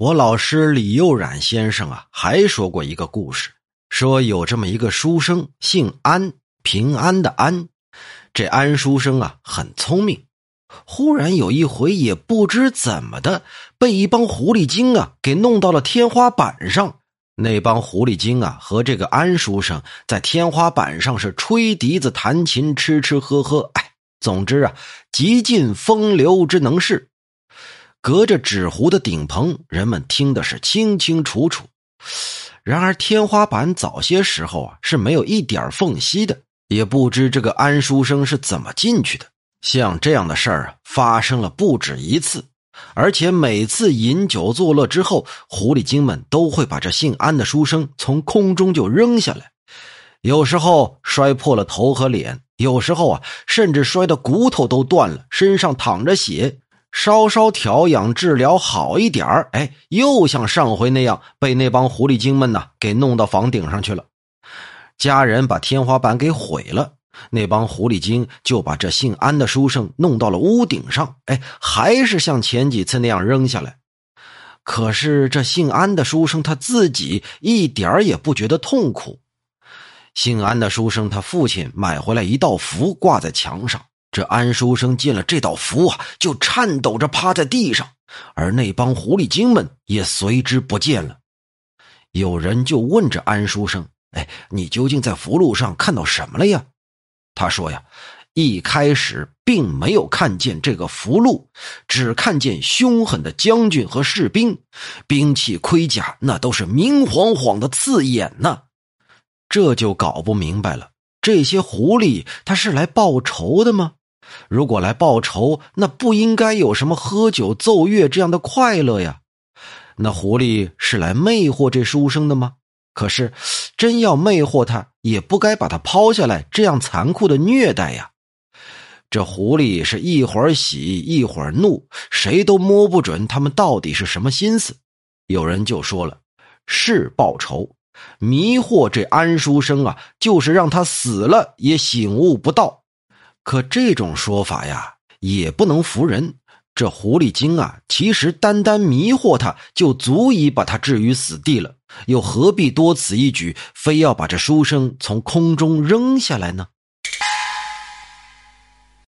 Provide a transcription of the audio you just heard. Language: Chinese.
我老师李幼冉先生啊，还说过一个故事，说有这么一个书生，姓安，平安的安。这安书生啊，很聪明。忽然有一回，也不知怎么的，被一帮狐狸精啊给弄到了天花板上。那帮狐狸精啊，和这个安书生在天花板上是吹笛子、弹琴、吃吃喝喝。哎，总之啊，极尽风流之能事。隔着纸糊的顶棚，人们听的是清清楚楚。然而天花板早些时候啊是没有一点缝隙的，也不知这个安书生是怎么进去的。像这样的事儿啊发生了不止一次，而且每次饮酒作乐之后，狐狸精们都会把这姓安的书生从空中就扔下来，有时候摔破了头和脸，有时候啊甚至摔得骨头都断了，身上淌着血。稍稍调养治疗好一点儿，哎，又像上回那样被那帮狐狸精们呢给弄到房顶上去了。家人把天花板给毁了，那帮狐狸精就把这姓安的书生弄到了屋顶上，哎，还是像前几次那样扔下来。可是这姓安的书生他自己一点也不觉得痛苦。姓安的书生他父亲买回来一道符挂在墙上。这安书生见了这道符啊，就颤抖着趴在地上，而那帮狐狸精们也随之不见了。有人就问这安书生：“哎，你究竟在符箓上看到什么了呀？”他说：“呀，一开始并没有看见这个符箓，只看见凶狠的将军和士兵，兵器盔甲那都是明晃晃的刺眼呢。”这就搞不明白了，这些狐狸他是来报仇的吗？如果来报仇，那不应该有什么喝酒奏乐这样的快乐呀？那狐狸是来魅惑这书生的吗？可是，真要魅惑他，也不该把他抛下来，这样残酷的虐待呀！这狐狸是一会儿喜一会儿怒，谁都摸不准他们到底是什么心思。有人就说了：“是报仇，迷惑这安书生啊，就是让他死了也醒悟不到。”可这种说法呀，也不能服人。这狐狸精啊，其实单单迷惑他，就足以把他置于死地了，又何必多此一举，非要把这书生从空中扔下来呢？